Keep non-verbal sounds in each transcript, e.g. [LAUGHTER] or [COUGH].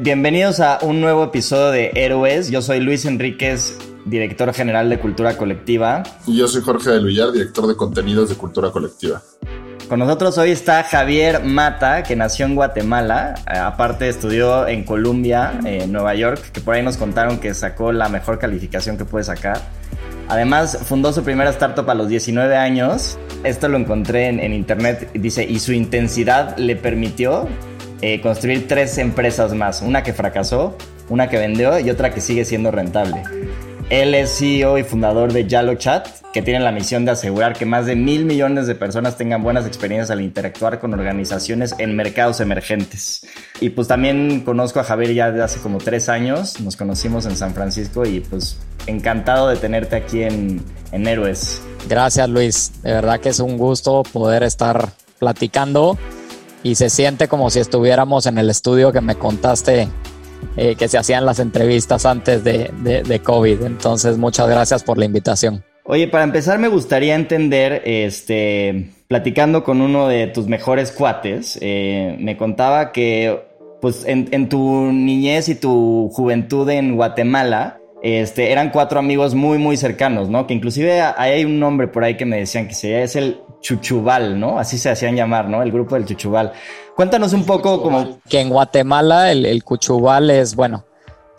Bienvenidos a un nuevo episodio de Héroes. Yo soy Luis Enríquez, director general de Cultura Colectiva. Y yo soy Jorge de Villar, director de contenidos de Cultura Colectiva. Con nosotros hoy está Javier Mata, que nació en Guatemala. Eh, aparte estudió en Columbia, en Nueva York, que por ahí nos contaron que sacó la mejor calificación que puede sacar. Además, fundó su primera startup a los 19 años. Esto lo encontré en, en internet. Dice, y su intensidad le permitió eh, construir tres empresas más. Una que fracasó, una que vendió y otra que sigue siendo rentable. Él es CEO y fundador de Yalo Chat, que tiene la misión de asegurar que más de mil millones de personas tengan buenas experiencias al interactuar con organizaciones en mercados emergentes. Y pues también conozco a Javier ya de hace como tres años, nos conocimos en San Francisco y pues encantado de tenerte aquí en, en Héroes. Gracias Luis, de verdad que es un gusto poder estar platicando y se siente como si estuviéramos en el estudio que me contaste eh, que se hacían las entrevistas antes de, COVID. Entonces, muchas gracias por la invitación. Oye, para empezar me gustaría entender, este, platicando con uno de tus mejores cuates, eh, me contaba que, pues, en, tu niñez y tu juventud en Guatemala, este, eran cuatro amigos muy, muy cercanos, ¿no? Que inclusive hay un nombre por ahí que me decían que se es el Chuchubal, ¿no? Así se hacían llamar, ¿no? El grupo del Chuchubal. Cuéntanos un poco como... Que en Guatemala el, el Cuchubal es, bueno,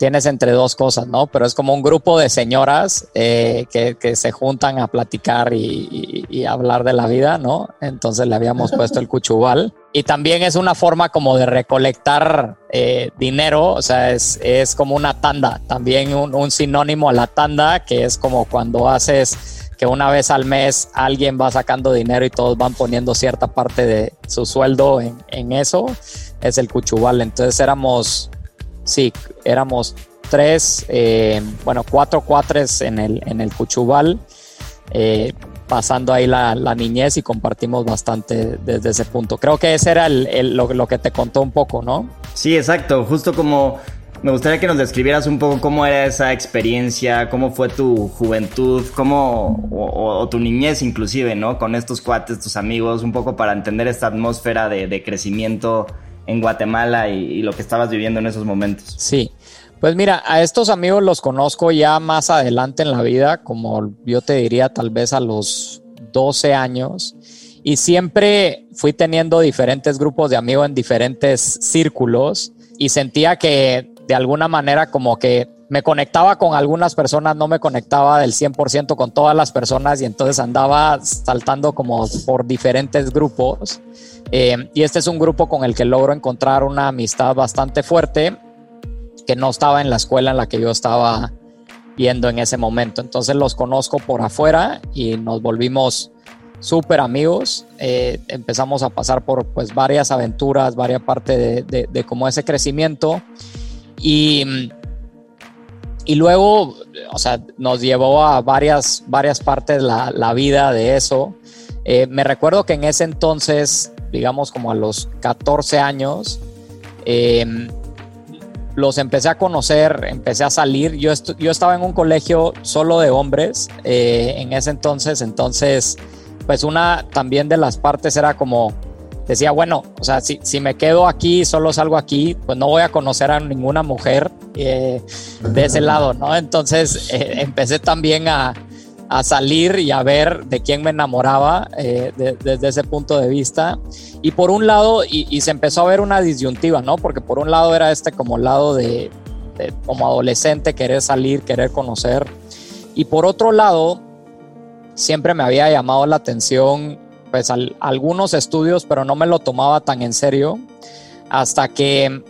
tienes entre dos cosas, ¿no? Pero es como un grupo de señoras eh, que, que, se juntan a platicar y, y, hablar de la vida, ¿no? Entonces le habíamos puesto el Cuchubal. Y también es una forma como de recolectar eh, dinero, o sea, es, es, como una tanda, también un, un sinónimo a la tanda, que es como cuando haces que una vez al mes alguien va sacando dinero y todos van poniendo cierta parte de su sueldo en, en eso, es el Cuchubal. Entonces éramos, sí, éramos tres, eh, bueno, cuatro cuatres en el, en el Cuchubal, eh, pasando ahí la, la, niñez y compartimos bastante desde ese punto. Creo que ese era el, lo, lo que te contó un poco, ¿no? Sí, exacto, justo como me gustaría que nos describieras un poco cómo era esa experiencia, cómo fue tu juventud, cómo, o, o, tu niñez inclusive, ¿no? Con estos cuates, tus amigos, un poco para entender esta atmósfera de, de crecimiento en Guatemala y, y, lo que estabas viviendo en esos momentos. Sí, pues mira, a estos amigos los conozco ya más adelante en la vida, como yo te diría tal vez a los 12 años, y siempre fui teniendo diferentes grupos de amigos en diferentes círculos y sentía que de alguna manera como que me conectaba con algunas personas, no me conectaba del 100% con todas las personas y entonces andaba saltando como por diferentes grupos. Eh, y este es un grupo con el que logro encontrar una amistad bastante fuerte que no estaba en la escuela en la que yo estaba yendo en ese momento. Entonces los conozco por afuera y nos volvimos súper amigos. Eh, empezamos a pasar por pues varias aventuras, varias partes de, de, de como ese crecimiento. Y y luego, o sea, nos llevó a varias, varias partes la, la vida de eso. Eh, me recuerdo que en ese entonces, digamos como a los 14 años, eh, los empecé a conocer, empecé a salir. Yo, yo estaba en un colegio solo de hombres eh, en ese entonces, entonces, pues una también de las partes era como, decía, bueno, o sea, si, si me quedo aquí, solo salgo aquí, pues no voy a conocer a ninguna mujer de ese lado, ¿no? Entonces empecé también a, a salir y a ver de quién me enamoraba eh, desde ese punto de vista. Y por un lado, y, se empezó a ver una disyuntiva, ¿no? Porque por un lado era este como lado de, como adolescente, querer salir, querer conocer. Y por otro lado, siempre me había llamado la atención, pues algunos estudios, pero no me lo tomaba tan en serio, hasta que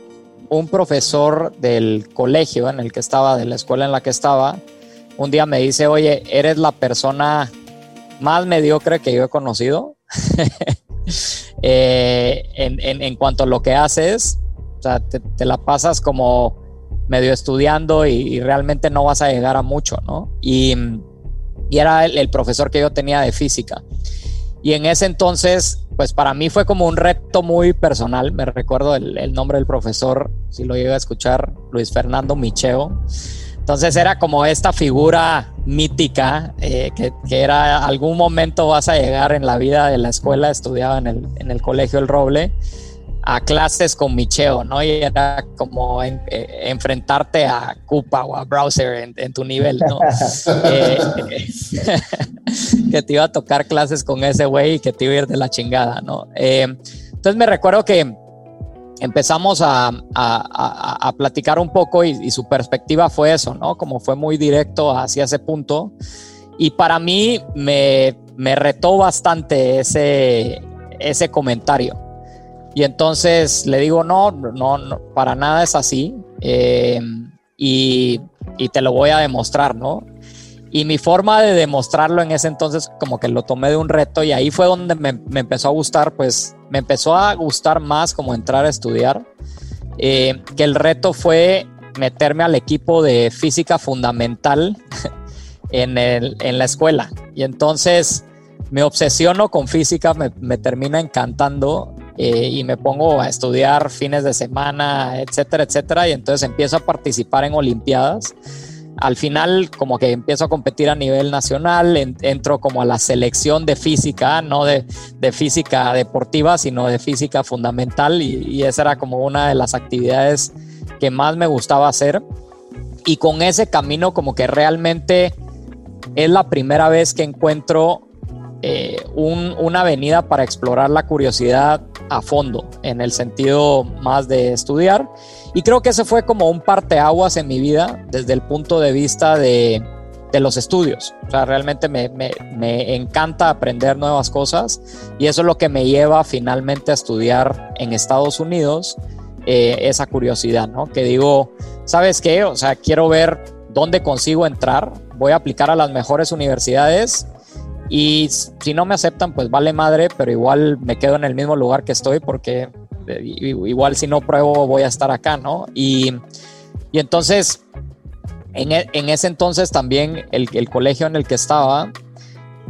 un profesor del colegio en el que estaba, de la escuela en la que estaba, un día me dice, oye, eres la persona más mediocre que yo he conocido [LAUGHS] eh, en, cuanto a lo que haces. Te, la pasas como medio estudiando y, realmente no vas a llegar a mucho, ¿no? Y, era el, profesor que yo tenía de física. Y en ese entonces, pues para mí fue como un reto muy personal. Me recuerdo el, el nombre del profesor, si lo llega a escuchar, Luis Fernando Micheo. Entonces era como esta figura mítica eh, que, era algún momento vas a llegar en la vida de la escuela, estudiaba en el, en el colegio El Roble, a clases con Micheo, ¿no? Y era como eh, enfrentarte a Coupa o a Browser en, tu nivel, ¿no? [LAUGHS] Eh, [LAUGHS] que te iba a tocar clases con ese güey y que te iba a ir de la chingada, ¿no? entonces me recuerdo que empezamos a, platicar un poco y, su perspectiva fue eso, ¿no? Como fue muy directo hacia ese punto. Y para mí me, retó bastante ese, ese comentario. Y entonces le digo, no, no, para nada es así. Eh, y, y, te lo voy a demostrar, ¿no? Y mi forma de demostrarlo en ese entonces como que lo tomé de un reto y ahí fue donde me, empezó a gustar, pues me empezó a gustar más como entrar a estudiar, eh, que el reto fue meterme al equipo de física fundamental [LAUGHS] en, el, en la escuela. Y entonces me obsesiono con física, me, me termina encantando eh, y me pongo a estudiar fines de semana, etcétera, etcétera. Y entonces empiezo a participar en Olimpiadas al final como que empiezo a competir a nivel nacional, entro como a la selección de física, no de, física deportiva, sino de física fundamental y, esa era como una de las actividades que más me gustaba hacer. Y con ese camino como que realmente es la primera vez que encuentro eh, una avenida para explorar la curiosidad a fondo, en el sentido más de estudiar y creo que ese fue como un parteaguas en mi vida desde el punto de vista de, de los estudios. O sea, realmente me, me, me, encanta aprender nuevas cosas y eso es lo que me lleva finalmente a estudiar en Estados Unidos eh, esa curiosidad, ¿no? Que digo, ¿sabes qué? O sea, quiero ver dónde consigo entrar, voy a aplicar a las mejores universidades y si no me aceptan, pues vale madre, pero igual me quedo en el mismo lugar que estoy porque igual si no pruebo voy a estar acá, ¿no? Y, entonces, e, en, ese entonces también el, colegio en el que estaba,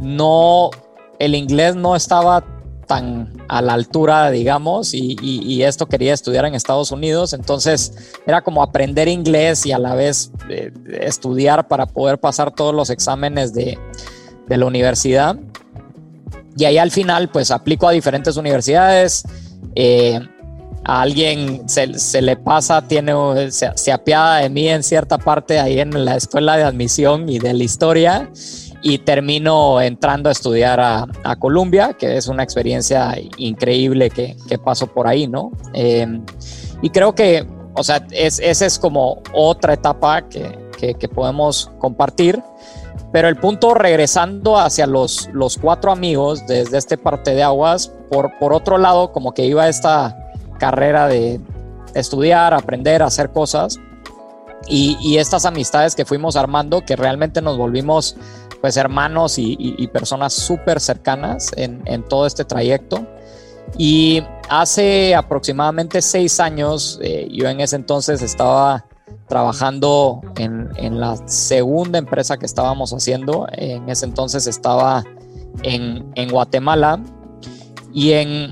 no, el inglés no estaba tan a la altura, digamos, y, esto quería estudiar en Estados Unidos, entonces era como aprender inglés y a la vez eh, estudiar para poder pasar todos los exámenes de, de la universidad. Y ahí al final, pues aplico a diferentes universidades, eh, a alguien se, le pasa, tiene, se, apiada de mí en cierta parte ahí en la escuela de admisión y de la historia y termino entrando a estudiar a, a Columbia, que es una experiencia increíble que, que paso por ahí, ¿no? Eh, y creo que, o sea, es, esa es como otra etapa que, que, podemos compartir. Pero el punto regresando hacia los, los cuatro amigos desde este parte de aguas, por, por otro lado, como que iba esta carrera de estudiar, aprender, hacer cosas. Y, estas amistades que fuimos armando, que realmente nos volvimos pues hermanos y, personas súper cercanas en, todo este trayecto. Y hace aproximadamente seis años, eh, yo en ese entonces estaba trabajando en, la segunda empresa que estábamos haciendo. En ese entonces estaba en, Guatemala y, en,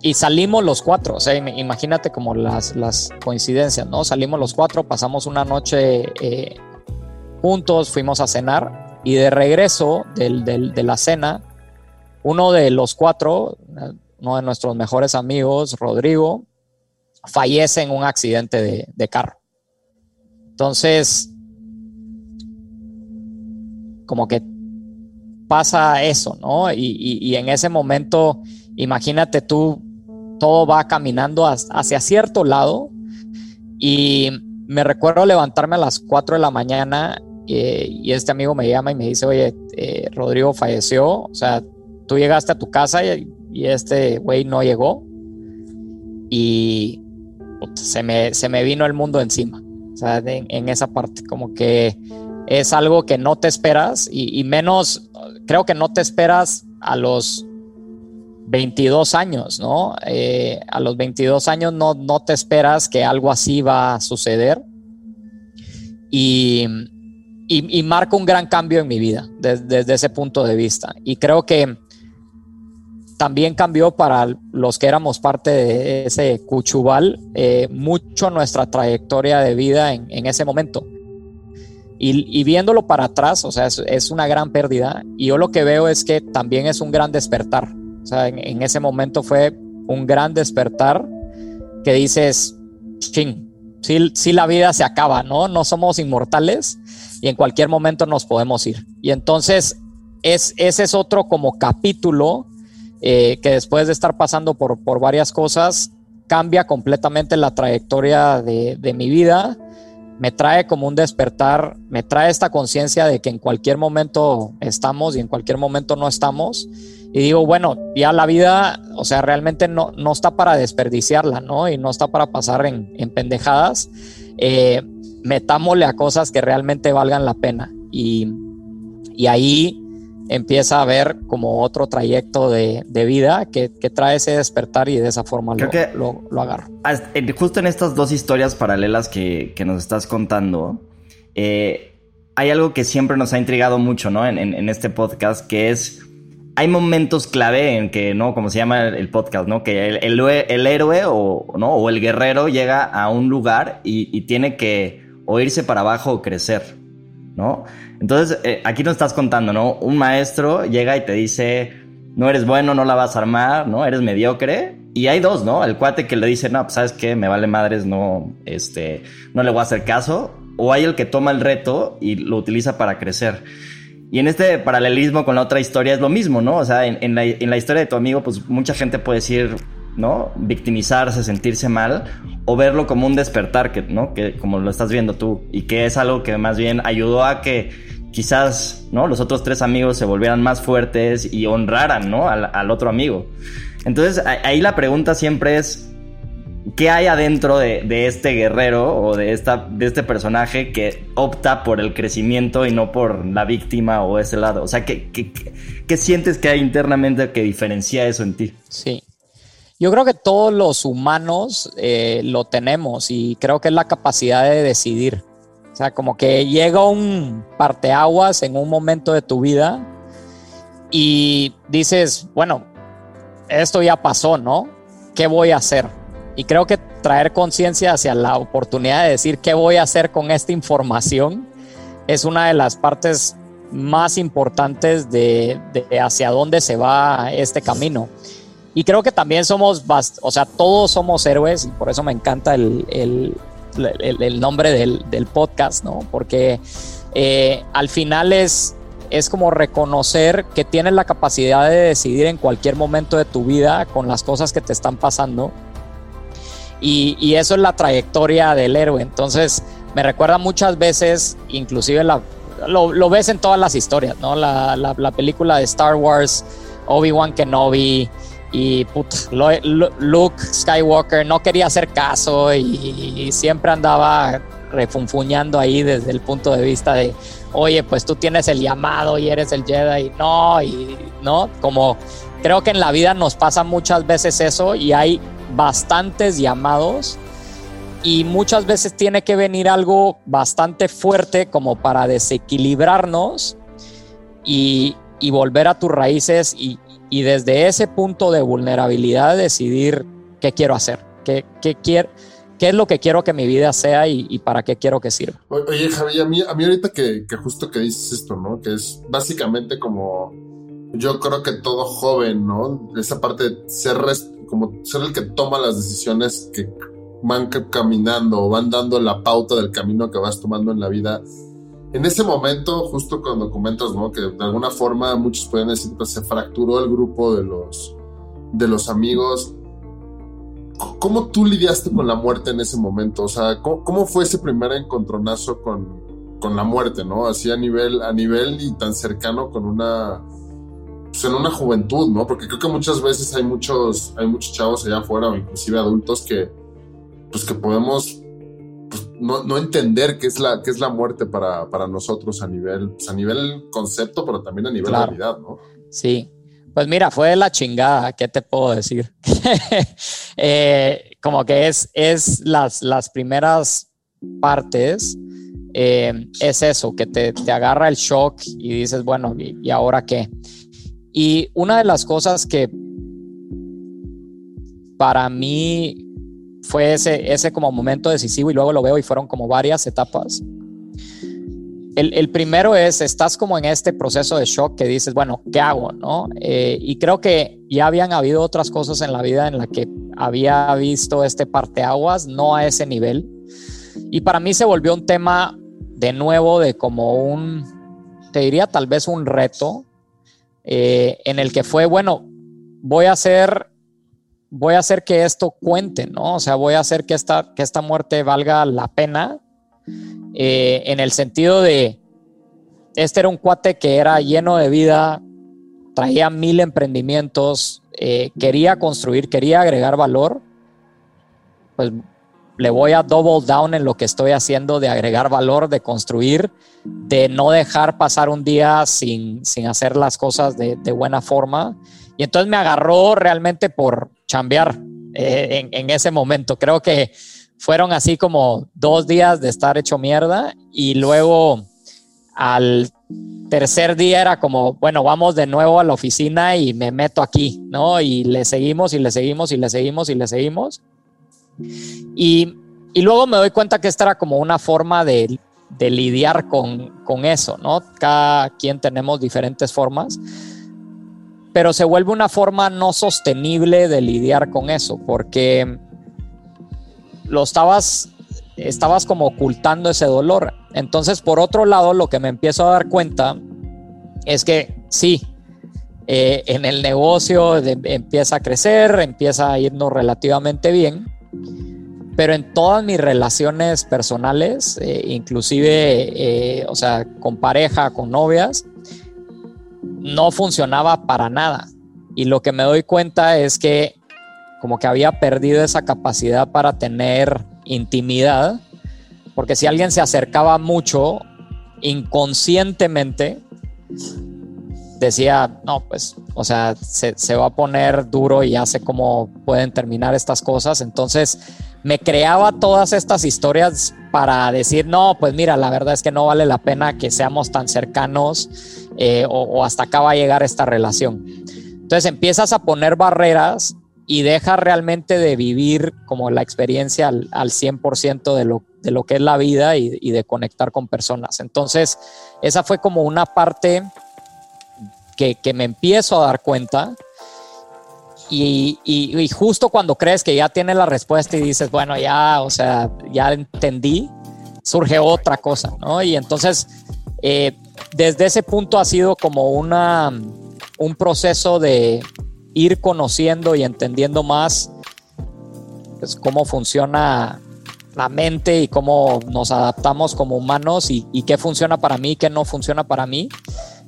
y salimos los cuatro. O sea, imagínate como las, las coincidencias, ¿no? Salimos los cuatro, pasamos una noche eh, juntos, fuimos a cenar y de regreso de la cena, uno de los cuatro, uno de nuestros mejores amigos, Rodrigo, fallece en un accidente de carro. Entonces, como que pasa eso, ¿no? Y, en ese momento, imagínate tú, todo va caminando hacia cierto lado. Y me recuerdo levantarme a las 4 de la mañana eh, y este amigo me llama y me dice, oye, eh, Rodrigo falleció, o sea, tú llegaste a tu casa y, este güey no llegó y se me, se me vino el mundo encima en, esa parte, como que es algo que no te esperas y, menos, creo que no te esperas a los 22 años, ¿no? Eh, a los 22 años no, no te esperas que algo así va a suceder. Y, y, marca un gran cambio en mi vida desde ese punto de vista. Y creo que también cambió para los que éramos parte de ese Cuchubal eh, mucho nuestra trayectoria de vida en, ese momento. Y, viéndolo para atrás, o sea, es, una gran pérdida. Y yo lo que veo es que también es un gran despertar. O sea, en, ese momento fue un gran despertar que dices, ching, si la vida se acaba, ¿no? No somos inmortales y en cualquier momento nos podemos ir. Y entonces es, ese es otro como capítulo eh, que después de estar pasando por, por, varias cosas, cambia completamente la trayectoria de, de mi vida, me trae como un despertar, me trae esta conciencia de que en cualquier momento estamos y en cualquier momento no estamos. Y digo, bueno, ya la vida, o sea, realmente no, no está para desperdiciarla, ¿no? Y no está para pasar en, en pendejadas. Eh, metámosle a cosas que realmente valgan la pena. Y, y ahí empieza a ver como otro trayecto de, vida que, trae ese despertar y de esa forma lo, que lo, agarro. Justo en estas dos historias paralelas que, nos estás contando, eh, hay algo que siempre nos ha intrigado mucho ¿no? en, este podcast, que es hay momentos clave en que, ¿no? Como se llama el podcast, ¿no? Que el, el, héroe o, ¿no? o el guerrero llega a un lugar y, y, tiene que o irse para abajo o crecer, ¿no? Entonces, eh, aquí nos estás contando, ¿no? Un maestro llega y te dice, no eres bueno, no la vas a armar, ¿no? Eres mediocre. Y hay dos, ¿no? El cuate que le dice, no, pues sabes qué, me vale madres, no, este, no le voy a hacer caso. O hay el que toma el reto y lo utiliza para crecer. Y en este paralelismo con la otra historia es lo mismo, ¿no? O sea, en, la, en la historia de tu amigo, pues mucha gente puede decir, ¿no? Victimizarse, sentirse mal, o verlo como un despertar, que, ¿no? Que como lo estás viendo tú, y que es algo que más bien ayudó a que quizás, ¿no? Los otros tres amigos se volvieran más fuertes y honraran, ¿no? Al, otro amigo. Entonces, ahí la pregunta siempre es, ¿qué hay adentro de, este guerrero o de, esta, de este personaje que opta por el crecimiento y no por la víctima o ese lado? O sea, ¿qué, qué, sientes que hay internamente que diferencia eso en ti? Sí. Yo creo que todos los humanos eh, lo tenemos y creo que es la capacidad de decidir. O sea, como que llega un parteaguas en un momento de tu vida y dices, bueno, esto ya pasó, ¿no? ¿Qué voy a hacer? Y creo que traer conciencia hacia la oportunidad de decir qué voy a hacer con esta información es una de las partes más importantes de, hacia dónde se va este camino. Y creo que también somos, o sea, todos somos héroes y por eso me encanta el, el, nombre del, podcast, ¿no? Porque eh, al final es, es como reconocer que tienes la capacidad de decidir en cualquier momento de tu vida con las cosas que te están pasando. Y, eso es la trayectoria del héroe. Entonces, me recuerda muchas veces, inclusive la, lo, ves en todas las historias, ¿no? La, la película de Star Wars, Obi-Wan Kenobi, y Luke Skywalker no quería hacer caso y, siempre andaba refunfuñando ahí desde el punto de vista de, oye, pues tú tienes el llamado y eres el Jedi, no, y no, como creo que en la vida nos pasa muchas veces eso y hay bastantes llamados y muchas veces tiene que venir algo bastante fuerte como para desequilibrarnos y, y volver a tus raíces y, y, desde ese punto de vulnerabilidad decidir qué quiero hacer, qué, qué, quiero, qué es lo que quiero que mi vida sea y, y, para qué quiero que sirva. Oye, Javi, a mí, a mí ahorita que, que justo que dices esto, ¿no? Que es básicamente como yo creo que todo joven, ¿no? Esa parte de ser como ser el que toma las decisiones que van caminando o van dando la pauta del camino que vas tomando en la vida. En ese momento, justo cuando comentas, ¿no? Que de alguna forma muchos pueden decir pues, se fracturó el grupo de los, de los amigos. ¿Cómo tú lidiaste con la muerte en ese momento? O sea, ¿cómo, cómo fue ese primer encontronazo con, con la muerte, ¿no? Así a nivel, a nivel y tan cercano con una pues, en una juventud, ¿no? Porque creo que muchas veces hay muchos, hay muchos chavos allá afuera o inclusive adultos que, pues que podemos no, no, entender qué es la, qué es la muerte para, para nosotros a nivel, pues, a nivel concepto, pero también a nivel realidad, ¿no? Sí. Pues mira, fue la chingada, ¿qué te puedo decir? [LAUGHS] eh, como que es, es las, las primeras partes, eh, es eso, que te, te, agarra el shock y dices, bueno, ¿y, y ahora qué? Y una de las cosas que para mí fue ese, ese como momento decisivo y luego lo veo y fueron como varias etapas. El, el, primero es, estás como en este proceso de shock que dices, bueno, ¿qué hago? ¿no? Eh, y creo que ya habían habido otras cosas en la vida en la que había visto este parteaguas, no a ese nivel. Y para mí se volvió un tema de nuevo de como un, te diría tal vez un reto, eh, en el que fue, bueno, voy a hacer, voy a hacer que esto cuente, ¿no? O sea, voy a hacer que esta, que esta muerte valga la pena, eh, en el sentido de, este era un cuate que era lleno de vida, traía mil emprendimientos, eh, quería construir, quería agregar valor, pues le voy a double down en lo que estoy haciendo de agregar valor, de construir, de no dejar pasar un día sin, sin hacer las cosas de, de, buena forma. Y entonces me agarró realmente por chambear eh, en, en, ese momento. Creo que fueron así como dos días de estar hecho mierda y luego al tercer día era como, bueno, vamos de nuevo a la oficina y me meto aquí, ¿no? Y le seguimos y le seguimos y le seguimos y le seguimos. Y, y, luego me doy cuenta que esta era como una forma de, de lidiar con, con, eso, ¿no? Cada quien tenemos diferentes formas, pero se vuelve una forma no sostenible de lidiar con eso, porque lo estabas, estabas como ocultando ese dolor. Entonces, por otro lado, lo que me empiezo a dar cuenta es que sí, eh, en el negocio empieza a crecer, empieza a irnos relativamente bien, pero en todas mis relaciones personales, eh, inclusive, eh, o sea, con pareja, con novias, no funcionaba para nada. Y lo que me doy cuenta es que como que había perdido esa capacidad para tener intimidad, porque si alguien se acercaba mucho, inconscientemente, decía, no, pues, o sea, se, se, va a poner duro y ya sé cómo pueden terminar estas cosas. Entonces, me creaba todas estas historias para decir, no, pues mira, la verdad es que no vale la pena que seamos tan cercanos eh, o, hasta acá va a llegar esta relación. Entonces empiezas a poner barreras y dejas realmente de vivir como la experiencia al, al 100% de lo, de lo que es la vida y, y de conectar con personas. Entonces, esa fue como una parte que, que me empiezo a dar cuenta y, y, y, justo cuando crees que ya tienes la respuesta y dices, bueno, ya, o sea, ya entendí, surge otra cosa, ¿no? Y entonces, eh, desde ese punto ha sido como una, un proceso de ir conociendo y entendiendo más pues, cómo funciona la mente y cómo nos adaptamos como humanos y, y qué funciona para mí, qué no funciona para mí.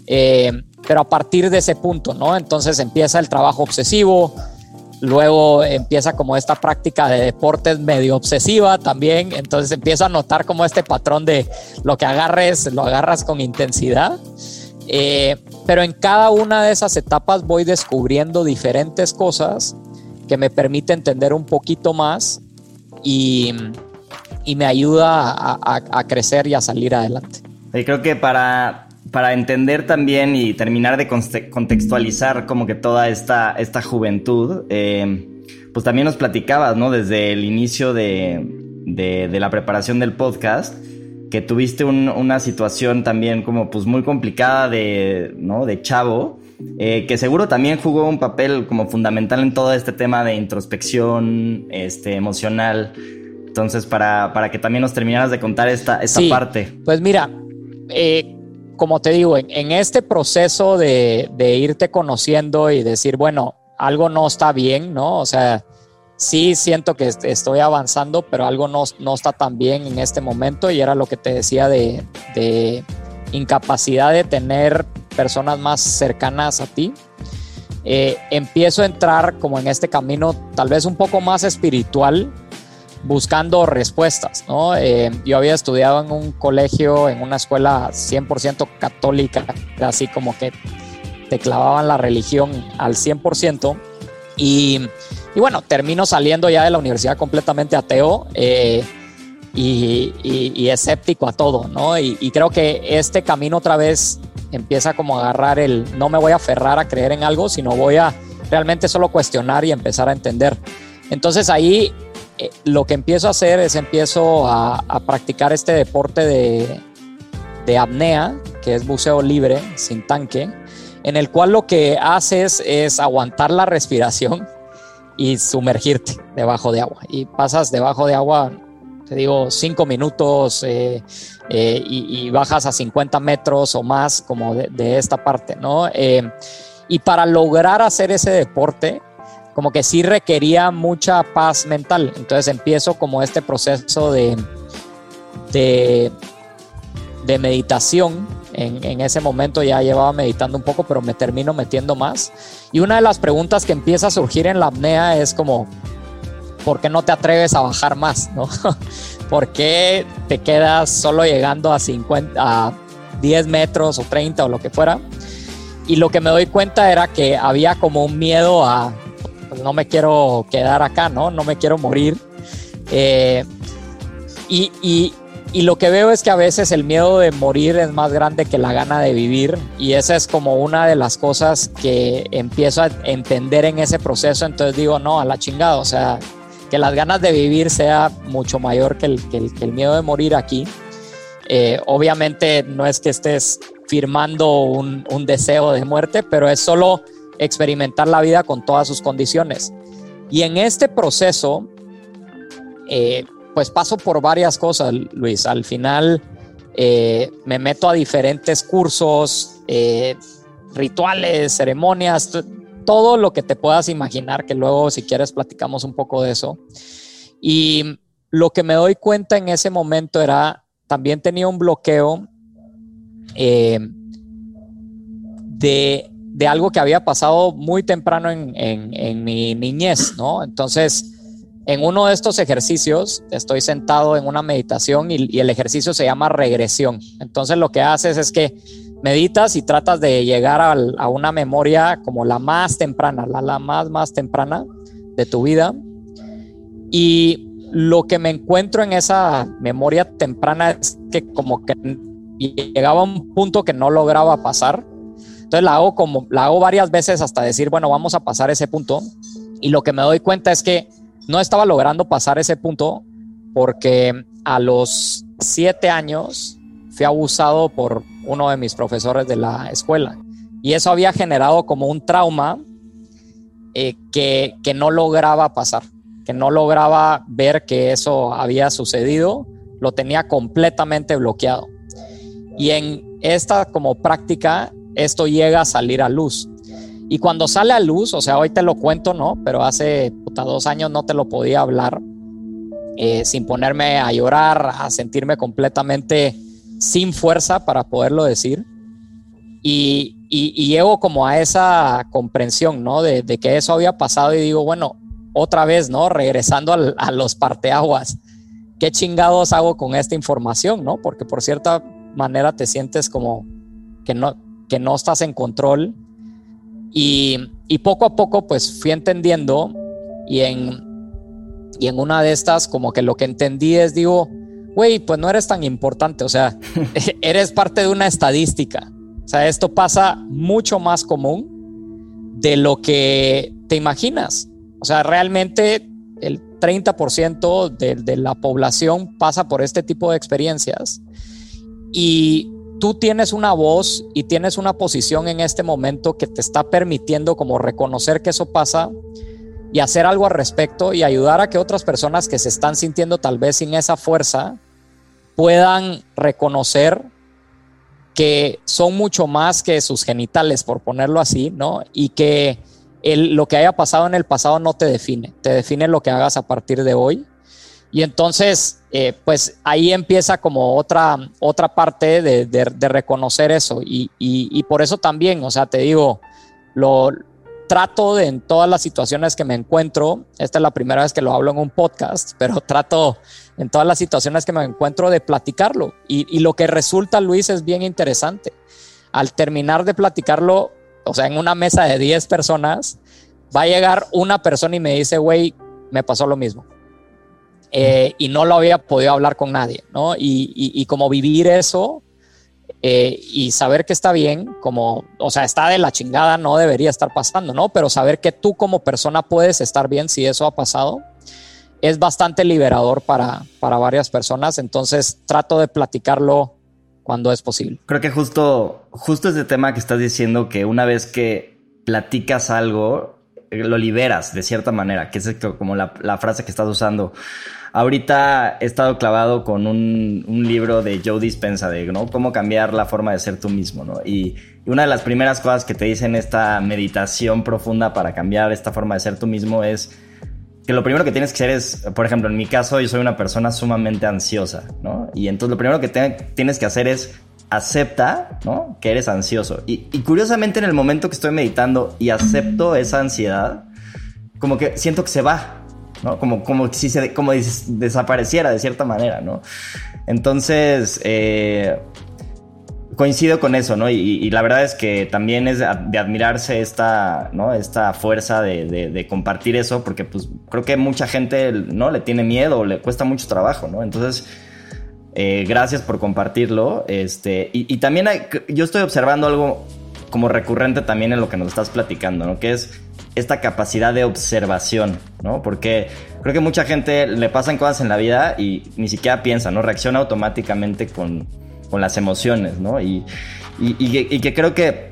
Eh, pero a partir de ese punto, ¿no? Entonces empieza el trabajo obsesivo, luego empieza como esta práctica de deportes medio obsesiva también, entonces empieza a notar como este patrón de lo que agarres, lo agarras con intensidad. Eh, pero en cada una de esas etapas voy descubriendo diferentes cosas que me permiten entender un poquito más y, y me ayuda a, crecer y a salir adelante. Y creo que para, para entender también y terminar de contextualizar como que toda esta, esta juventud, eh, pues también nos platicabas, ¿no? Desde el inicio de, de, la preparación del podcast, que tuviste una situación también como pues muy complicada de, ¿no? De chavo, eh, que seguro también jugó un papel como fundamental en todo este tema de introspección este, emocional. Entonces, para, para que también nos terminaras de contar esta, esta parte. Pues mira, eh, como te digo, en, este proceso de, irte conociendo y decir, bueno, algo no está bien, ¿no? O sea, sí siento que estoy avanzando, pero algo no, está tan bien en este momento y era lo que te decía de, de incapacidad de tener personas más cercanas a ti. Eh, empiezo a entrar como en este camino tal vez un poco más espiritual, buscando respuestas, ¿no? Eh, yo había estudiado en un colegio, en una escuela 100% católica, así como que te clavaban la religión al 100%. Y, y bueno, termino saliendo ya de la universidad completamente ateo eh, y, escéptico a todo, ¿no? Y, y, creo que este camino otra vez empieza como a agarrar el, no me voy a aferrar a creer en algo, sino voy a realmente solo cuestionar y empezar a entender. Entonces ahí eh, lo que empiezo a hacer es empiezo a, practicar este deporte de, de, apnea, que es buceo libre, sin tanque, en el cual lo que haces es aguantar la respiración y sumergirte debajo de agua. Y pasas debajo de agua, te digo, cinco minutos eh, eh, y, bajas a 50 metros o más como de, esta parte, ¿no? y para lograr hacer ese deporte, como que sí requería mucha paz mental. Entonces empiezo como este proceso de, de, meditación. En, en, ese momento ya llevaba meditando un poco, pero me termino metiendo más. Y una de las preguntas que empieza a surgir en la apnea es como, ¿por qué no te atreves a bajar más? [LAUGHS] ¿no? ¿Por qué te quedas solo llegando a, 50, a 10 metros o 30 o lo que fuera? Y lo que me doy cuenta era que había como un miedo a pues, no me quiero quedar acá, ¿no? No me quiero morir. Eh, y, lo que veo es que a veces el miedo de morir es más grande que la gana de vivir y esa es como una de las cosas que empiezo a entender en ese proceso, entonces digo, no, a la chingada, o sea, que las ganas de vivir sea mucho mayor que el, miedo de morir aquí. Eh, obviamente no es que estés firmando un, un deseo de muerte, pero es solo experimentar la vida con todas sus condiciones. Y en este proceso, eh, pues paso por varias cosas, Luis. Al final eh, me meto a diferentes cursos, eh, rituales, ceremonias, todo lo que te puedas imaginar, que luego si quieres platicamos un poco de eso. Y lo que me doy cuenta en ese momento era, también tenía un bloqueo de de algo que había pasado muy temprano en, mi niñez, ¿no? Entonces, en uno de estos ejercicios, estoy sentado en una meditación y, el ejercicio se llama regresión. Entonces, lo que haces es que meditas y tratas de llegar a, una memoria como la más temprana, la, la más, más temprana de tu vida. Y lo que me encuentro en esa memoria temprana es que como que llegaba a un punto que no lograba pasar entonces la hago como, la hago varias veces hasta decir, bueno, vamos a pasar ese punto. Y lo que me doy cuenta es que no estaba logrando pasar ese punto porque a los siete años fui abusado por uno de mis profesores de la escuela. Y eso había generado como un trauma eh, que, que no lograba pasar, que no lograba ver que eso había sucedido, lo tenía completamente bloqueado. Y en esta como práctica esto llega a salir a luz. Y cuando sale a luz, o sea, hoy te lo cuento, ¿no? Pero hace dos años no te lo podía hablar eh, sin ponerme a llorar, a sentirme completamente sin fuerza para poderlo decir. Y, llego como a esa comprensión, ¿no? De, que eso había pasado y digo, bueno, otra vez, ¿no? Regresando a los parteaguas, ¿qué chingados hago con esta información, ¿no? Porque por cierta manera te sientes como que no, que no estás en control. Y, poco a poco pues fui entendiendo y en, Y en una de estas, como que lo que entendí es, digo, güey, pues no eres tan importante, o sea, [LAUGHS] [LAUGHS] eres parte de una estadística. O sea, esto pasa mucho más común de lo que te imaginas. O sea, realmente el 30% de, de la población pasa por este tipo de experiencias y tú tienes una voz y tienes una posición en este momento que te está permitiendo como reconocer que eso pasa y hacer algo al respecto y ayudar a que otras personas que se están sintiendo tal vez sin esa fuerza puedan reconocer que son mucho más que sus genitales, por ponerlo así, ¿no? Y que lo que haya pasado en el pasado no te define, te define lo que hagas a partir de hoy. Y entonces, eh, pues ahí empieza como otra, otra parte de, reconocer eso. Y, y, por eso también, o sea, te digo, lo trato de en todas las situaciones que me encuentro, esta es la primera vez que lo hablo en un podcast, [LAUGHS] pero trato en todas las situaciones que me encuentro de platicarlo. Y, y lo que resulta, Luis, es bien interesante. Al terminar de platicarlo, o sea, en una mesa de 10 personas, va a llegar una persona y me dice, güey, me pasó lo mismo. Eh, y no lo había podido hablar con nadie, ¿no? Y, y, como vivir eso eh, y saber que está bien, como, o sea, está de la chingada, no debería estar pasando, ¿no? Pero saber que tú como persona puedes estar bien si eso ha pasado, es bastante liberador para, para varias personas. Entonces trato de platicarlo cuando es posible. Creo que justo, justo ese tema que estás diciendo, que una vez que platicas algo, eh, lo liberas de cierta manera, que es como la, frase que estás usando. Ahorita he estado clavado con un, libro de Joe Dispensa de ¿no? cómo cambiar la forma de ser tú mismo. ¿no? Y, una de las primeras cosas que te dice en esta meditación profunda para cambiar esta forma de ser tú mismo es que lo primero que tienes que hacer es, por ejemplo, en mi caso, yo soy una persona sumamente ansiosa, ¿no? Y entonces lo primero que tienes que hacer es acepta, ¿no? Que eres ansioso. Y, curiosamente en el momento que estoy meditando y acepto esa ansiedad, como que siento que se va, ¿no? Como, como si se, como desapareciera de cierta manera, ¿no? Entonces, eh, coincido con eso, ¿no? Y, la verdad es que también es de, admirarse esta, ¿no? Esta fuerza de, compartir eso, porque pues creo que mucha gente, ¿no? Le tiene miedo o le cuesta mucho trabajo, ¿no? Entonces, eh, gracias por compartirlo. Este, y, también yo estoy observando algo como recurrente también en lo que nos estás platicando, ¿no? Que es esta capacidad de observación, ¿no? Porque creo que mucha gente le pasan cosas en la vida y ni siquiera piensa, ¿no? Reacciona automáticamente con con las emociones, ¿no? Y, y, que creo que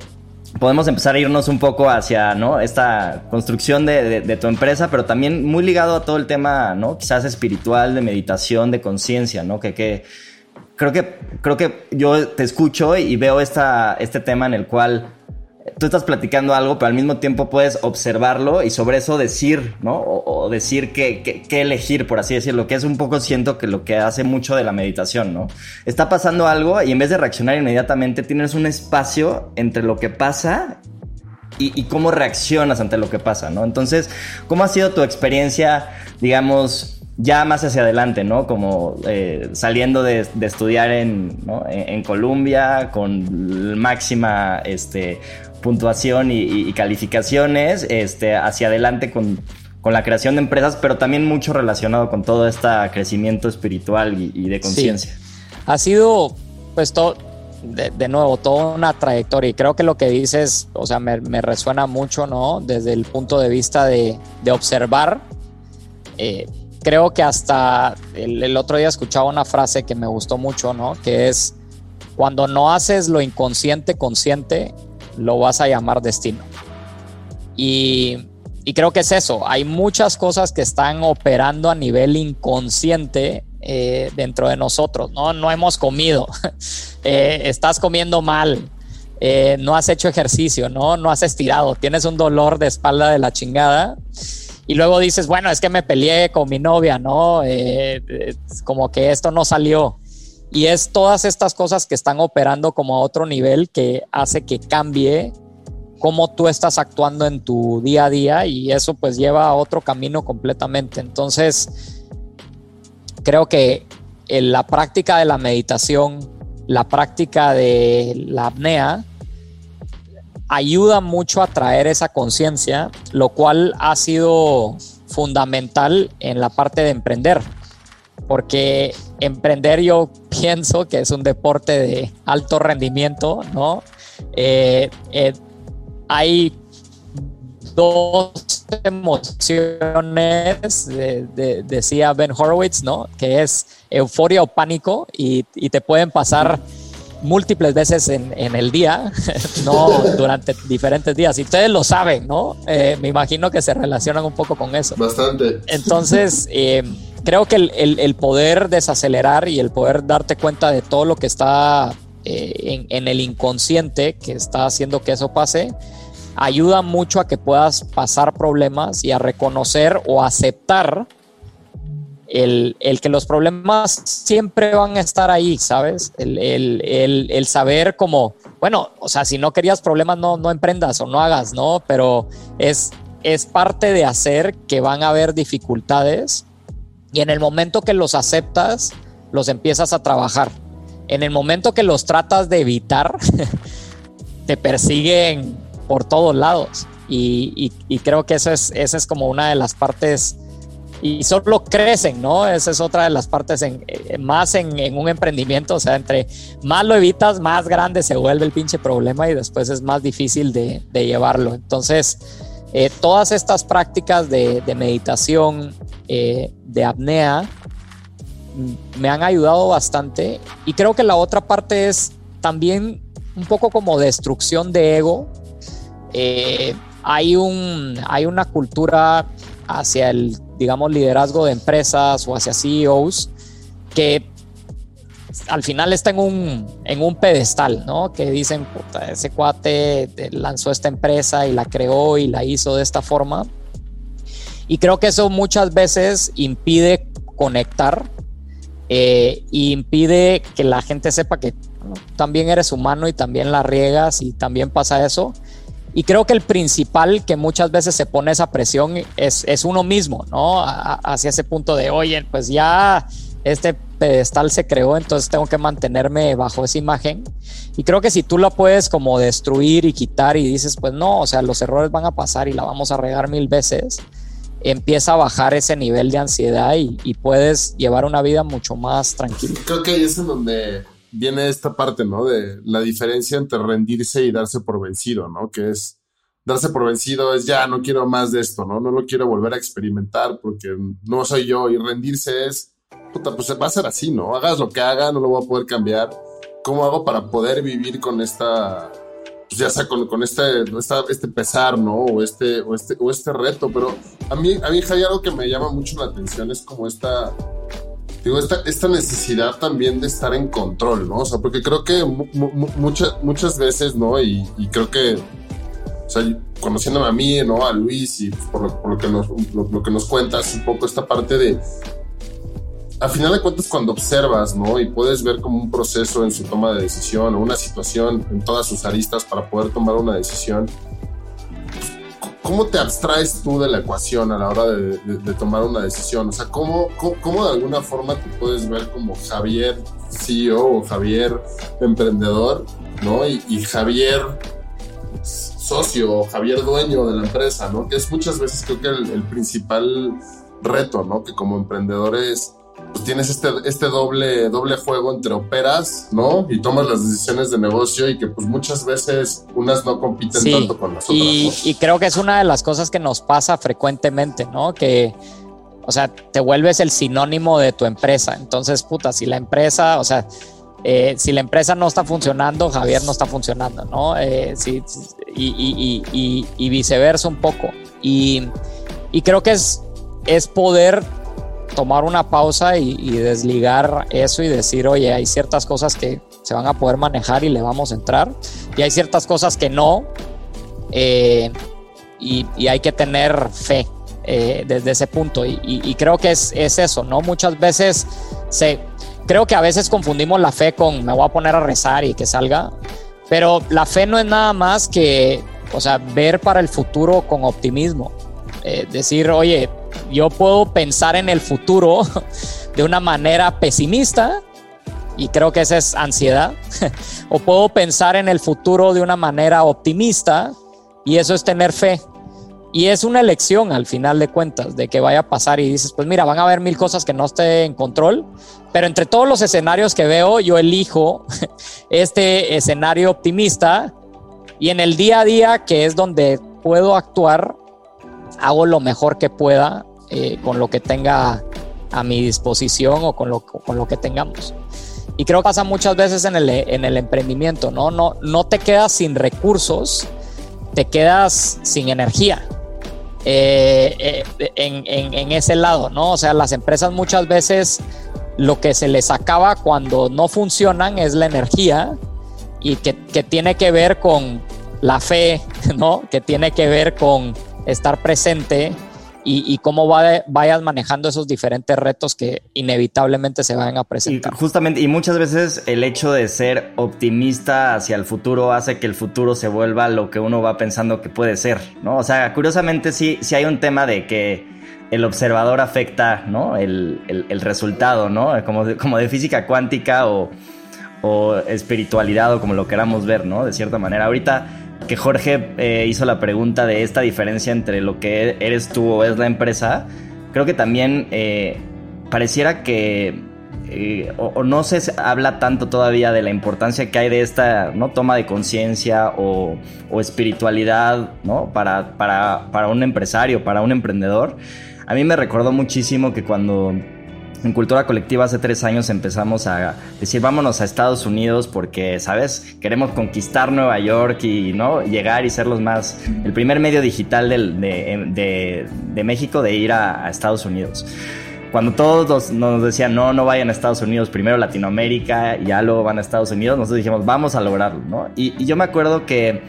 podemos empezar a irnos un poco hacia, ¿no? Esta construcción de, tu empresa, pero también muy ligado a todo el tema, ¿no? Quizás espiritual, de meditación, de conciencia, ¿no? Que, que creo que creo que yo te escucho y veo esta, este tema en el cual tú estás platicando algo, pero al mismo tiempo puedes observarlo y sobre eso decir, ¿no? O, decir qué, elegir, por así decirlo, que es un poco siento que lo que hace mucho de la meditación, ¿no? Está pasando algo y en vez de reaccionar inmediatamente, tienes un espacio entre lo que pasa y, cómo reaccionas ante lo que pasa, ¿no? Entonces, ¿cómo ha sido tu experiencia, digamos, ya más hacia adelante, ¿no? Como eh, saliendo de, estudiar en, ¿no? en, Colombia con máxima este, puntuación y, calificaciones este, hacia adelante con, la creación de empresas, pero también mucho relacionado con todo este crecimiento espiritual y, de conciencia. Ha sido, pues, todo, de, nuevo, toda una trayectoria y creo que lo que dices, o sea, me, resuena mucho, ¿no? Desde el punto de vista de, observar. Eh, creo que hasta el, el, otro día escuchaba una frase que me gustó mucho, ¿no? Que es, cuando no haces lo inconsciente consciente, lo vas a llamar destino. Y, creo que es eso, hay muchas cosas que están operando a nivel inconsciente eh, dentro de nosotros, ¿no? No hemos comido, [LAUGHS] eh, estás comiendo mal, eh, no has hecho ejercicio, ¿no? No has estirado, tienes un dolor de espalda de la chingada. Y luego dices, bueno, es que me peleé con mi novia, ¿no? como que esto no salió. Y es todas estas cosas que están operando como a otro nivel que hace que cambie cómo tú estás actuando en tu día a día y eso pues lleva a otro camino completamente. Entonces, creo que en la práctica de la meditación, la práctica de la apnea, ayuda mucho a traer esa conciencia, lo cual ha sido fundamental en la parte de emprender, porque emprender yo pienso que es un deporte de alto rendimiento, ¿no? Eh, eh, hay dos emociones, decía Ben Horowitz, ¿no? Que es euforia o pánico y, te pueden pasar múltiples veces en, el día, [LAUGHS] no durante diferentes días. Y ustedes lo saben, ¿no? Eh, me imagino que se relacionan un poco con eso. Bastante. Entonces, [LAUGHS] eh, creo que el, poder desacelerar y el poder darte cuenta de todo lo que está eh, en, en, el inconsciente que está haciendo que eso pase, ayuda mucho a que puedas pasar problemas y a reconocer o aceptar el, que los problemas siempre van a estar ahí, ¿sabes? El, saber como, bueno, o sea, si no querías problemas, no, no emprendas o no hagas, ¿no? Pero es, es parte de hacer que van a haber dificultades y en el momento que los aceptas, los empiezas a trabajar. En el momento que los tratas de evitar, [LAUGHS] te persiguen por todos lados. Y, creo que eso es, esa es como una de las partes y solo crecen, ¿no? Esa es otra de las partes en, eh, más en, un emprendimiento, o sea, entre más lo evitas, más grande se vuelve el pinche problema y después es más difícil de, llevarlo. Entonces, eh, todas estas prácticas de, meditación, eh, de apnea, mm, me han ayudado bastante y creo que la otra parte es también un poco como destrucción de ego. hay, un, hay una cultura hacia el digamos, liderazgo de empresas o hacia CEOs que al final está en un, en un pedestal, ¿no? Que dicen, puta, ese cuate lanzó esta empresa y la creó y la hizo de esta forma. Y creo que eso muchas veces impide conectar eh, y impide que la gente sepa que también eres humano y también la riegas y también pasa eso. Y creo que el principal que muchas veces se pone esa presión es, es uno mismo, ¿no? hacia ese punto de, oye, pues ya este pedestal se creó, entonces tengo que mantenerme bajo esa imagen. Y creo que si tú la puedes como destruir y quitar y dices, pues no, o sea, los errores van a pasar y la vamos a regar mil veces, empieza a bajar ese nivel de ansiedad y, y puedes llevar una vida mucho más tranquila. Creo que ahí es en donde viene esta parte, ¿no? De la diferencia entre rendirse y darse por vencido, ¿no? Que es darse por vencido es ya no quiero más de esto, ¿no? No lo quiero volver a experimentar porque no soy yo y rendirse es, puta, pues va a ser así, ¿no? Hagas lo que haga, no lo voy a poder cambiar. ¿Cómo hago para poder vivir con esta, pues ya sea con, con este, este pesar, ¿no? O este, o este, o este reto, pero a mí, a mí hay algo que me llama mucho la atención, es como esta digo, esta, esta necesidad también de estar en control, ¿no? O sea, porque creo que muchas, muchas veces, ¿no? Y, creo que, o sea, conociéndome a mí, ¿no? A Luis y por lo, que, nos, lo, que nos cuentas, un poco esta parte de, al final de cuentas, cuando observas, ¿no? Y puedes ver como un proceso en su toma de decisión o una situación en todas sus aristas para poder tomar una decisión ¿cómo te abstraes tú de la ecuación a la hora de, tomar una decisión? O sea, ¿cómo, ¿cómo, de alguna forma te puedes ver como Javier CEO o Javier emprendedor, ¿no? Y, Javier socio o Javier dueño de la empresa, ¿no? Que es muchas veces creo que el, el principal reto, ¿no? Que como emprendedores pues tienes este, este doble, doble juego entre operas, ¿no? Y tomas las decisiones de negocio y que pues muchas veces unas no compiten tanto con las y, otras. Y creo que es una de las cosas que nos pasa frecuentemente, ¿no? Que, o sea, te vuelves el sinónimo de tu empresa. Entonces, puta, si la empresa, o sea, eh, si la empresa no está funcionando, Javier no está funcionando, ¿no? Eh, sí, y, y, y, viceversa un poco. Y, creo que es, es poder tomar una pausa y, desligar eso y decir, oye, hay ciertas cosas que se van a poder manejar y le vamos a entrar, y hay ciertas cosas que no, eh, y, hay que tener fe eh, desde ese punto. Y, creo que es, es, eso, ¿no? Muchas veces se, creo que a veces confundimos la fe con me voy a poner a rezar y que salga, pero la fe no es nada más que, o sea, ver para el futuro con optimismo. Eh, decir, oye, yo puedo pensar en el futuro [LAUGHS] de una manera pesimista y creo que esa es ansiedad, [LAUGHS] o puedo pensar en el futuro de una manera optimista y eso es tener fe. y es una elección al final de cuentas de que vaya a pasar y dices, pues mira, van a haber mil cosas que no esté en control, pero entre todos los escenarios que veo, yo elijo [LAUGHS] este escenario optimista y en el día a día, que es donde puedo actuar, hago lo mejor que pueda eh, con lo que tenga a mi disposición o con lo, con lo que tengamos. Y creo que pasa muchas veces en el, en el emprendimiento, ¿no? ¿no? No te quedas sin recursos, te quedas sin energía. Eh, eh, en, en, ese lado, ¿no? O sea, las empresas muchas veces lo que se les acaba cuando no funcionan es la energía y que, que tiene que ver con la fe, [LAUGHS] ¿no? Que tiene que ver con estar presente y, cómo vayas manejando esos diferentes retos que inevitablemente se van a presentar. Y justamente, y muchas veces el hecho de ser optimista hacia el futuro hace que el futuro se vuelva lo que uno va pensando que puede ser, ¿no? O sea, curiosamente sí, sí hay un tema de que el observador afecta, ¿no? El, resultado, ¿no? Como de, como de física cuántica o, o espiritualidad o como lo queramos ver, ¿no? De cierta manera. Ahorita que Jorge eh, hizo la pregunta de esta diferencia entre lo que eres tú o es la empresa, creo que también eh, pareciera que eh, o, no se habla tanto todavía de la importancia que hay de esta ¿no? toma de conciencia o, o, espiritualidad ¿no? para, para, para un empresario, para un emprendedor. A mí me recordó muchísimo que cuando en Cultura Colectiva hace tres años empezamos a decir vámonos a Estados Unidos porque, ¿sabes? Queremos conquistar Nueva York y ¿no? llegar y ser los más, el primer medio digital de, México de ir a, Estados Unidos. Cuando todos nos decían, no, no vayan a Estados Unidos, primero Latinoamérica y ya luego van a Estados Unidos, nosotros dijimos, vamos a lograrlo, ¿no? Y, y yo me acuerdo que,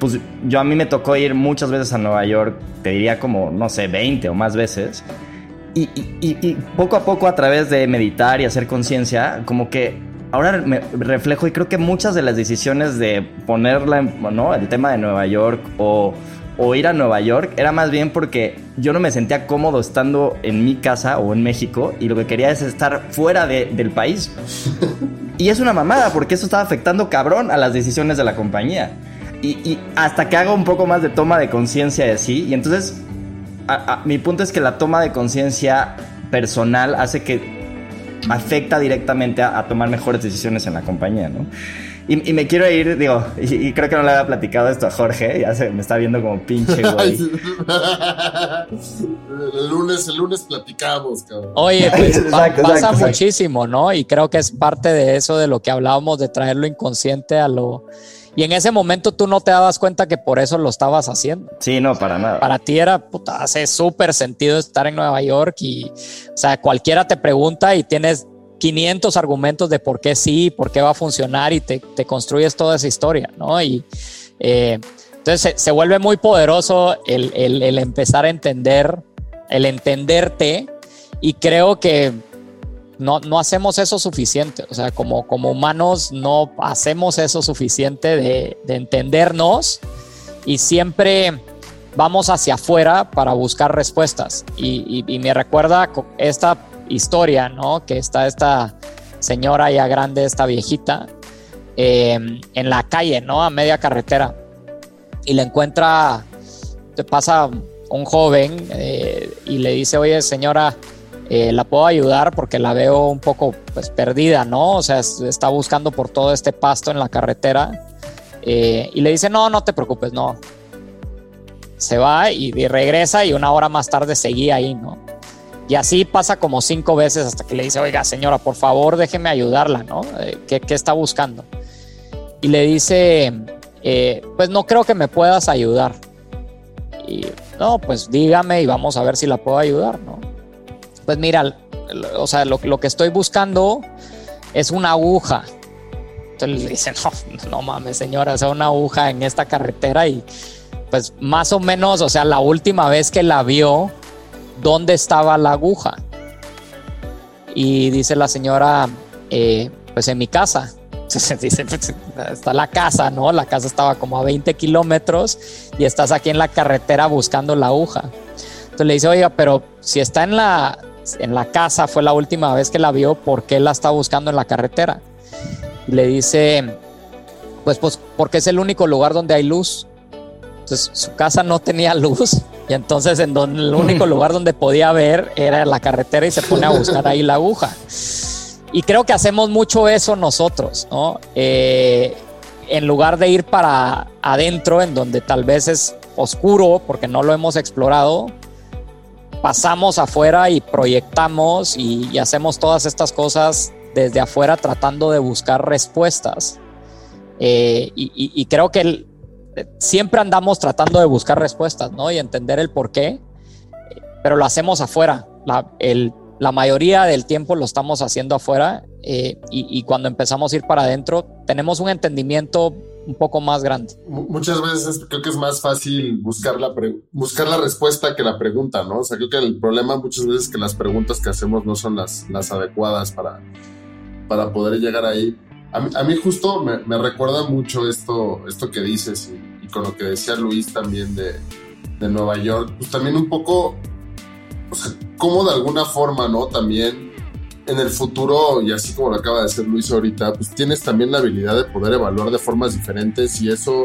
pues yo a mí me tocó ir muchas veces a Nueva York, te diría como, no sé, 20 o más veces y, poco a poco a través de meditar y hacer conciencia, como que ahora me reflejo y creo que muchas de las decisiones de ponerla, ¿no? El tema de Nueva York o, ir a Nueva York era más bien porque yo no me sentía cómodo estando en mi casa o en México y lo que quería es estar fuera del país. [LAUGHS] y es una mamada porque eso estaba afectando cabrón a las decisiones de la compañía. Y, y hasta que haga un poco más de toma de conciencia de sí, y entonces mi punto es que la toma de conciencia personal hace que afecta directamente a, tomar mejores decisiones en la compañía, ¿no? Y, me quiero ir, digo, y, creo que no le había platicado esto a Jorge, ya se me está viendo como pinche [LAUGHS] güey. [LAUGHS] el lunes, el lunes platicamos, cabrón. Oye, pues [LAUGHS] pasa muchísimo, ¿no? Y creo que es parte de eso de lo que hablábamos de traer lo inconsciente a lo y en ese momento tú no te dabas cuenta que por eso lo estabas haciendo. Sí, no, para nada. Para ti era, puta, hace súper sentido estar en Nueva York y, o sea, cualquiera te pregunta y tienes 500 argumentos de por qué sí, por qué va a funcionar y te, construyes toda esa historia, ¿no? Y eh, entonces se, vuelve muy poderoso el, el empezar a entender, el entenderte y creo que no, no hacemos eso suficiente. O sea, como, como humanos no hacemos eso suficiente de, entendernos y siempre vamos hacia afuera para buscar respuestas. Y, me recuerda esta historia, ¿no? Que está esta señora ya grande, esta viejita, em, en la calle, ¿no? A media carretera. Y le encuentra, pasa un joven eh, y le dice, oye, señora, eh, la puedo ayudar porque la veo un poco pues, perdida, ¿no? O sea, está buscando por todo este pasto en la carretera. Eh, y le dice, no, no te preocupes, no. Se va y, regresa y una hora más tarde seguía ahí, ¿no? Y así pasa como cinco veces hasta que le dice, oiga, señora, por favor, déjeme ayudarla, ¿no? Eh, ¿qué, ¿qué, está buscando? Y le dice, pues no creo que me puedas ayudar. Y no, pues dígame y vamos a ver si la puedo ayudar, ¿no? Pues mira, o sea, lo, que estoy buscando es una aguja. Entonces le dice, [LAUGHS] no, no mames, señora, o sea, una aguja en esta carretera y pues más o menos, o sea, la última vez que la vio, ¿dónde estaba la aguja? Y dice la señora, eh, pues en mi casa. Entonces [LAUGHS] dice, pues, está la casa, ¿no? La casa estaba como a 20 kilómetros y estás aquí en la carretera buscando la aguja. Entonces le dice, oiga, pero si está en la, en la casa, fue la última vez que la vio, ¿por qué la está buscando en la carretera? Y le dice, pues, pues porque es el único lugar donde hay luz. Entonces su casa no tenía luz Y entonces en donde, el único [LAUGHS] lugar donde podía ver era la carretera y se pone a buscar ahí la aguja. Y creo que hacemos mucho eso nosotros, ¿no? Eh, en lugar de ir para adentro, en donde tal vez es oscuro porque no lo hemos explorado, pasamos afuera y proyectamos y, hacemos todas estas cosas desde afuera tratando de buscar respuestas. Eh, y, creo que siempre andamos tratando de buscar respuestas, ¿no? Y entender el por qué, pero lo hacemos afuera. La, mayoría del tiempo lo estamos haciendo afuera eh, y, cuando empezamos a ir para adentro tenemos un entendimiento un poco más grande. Muchas veces creo que es más fácil buscar la, buscar la respuesta que la pregunta, ¿no? O sea, creo que el problema muchas veces es que las preguntas que hacemos no son las, las adecuadas para, para poder llegar ahí. A mí, justo me, recuerda mucho esto, esto que dices y, con lo que decía Luis también de, de Nueva York, pues también un poco, o sea, cómo de alguna forma, ¿no? También en el futuro, y así como lo acaba de hacer Luis ahorita, pues tienes también la habilidad de poder evaluar de formas diferentes y eso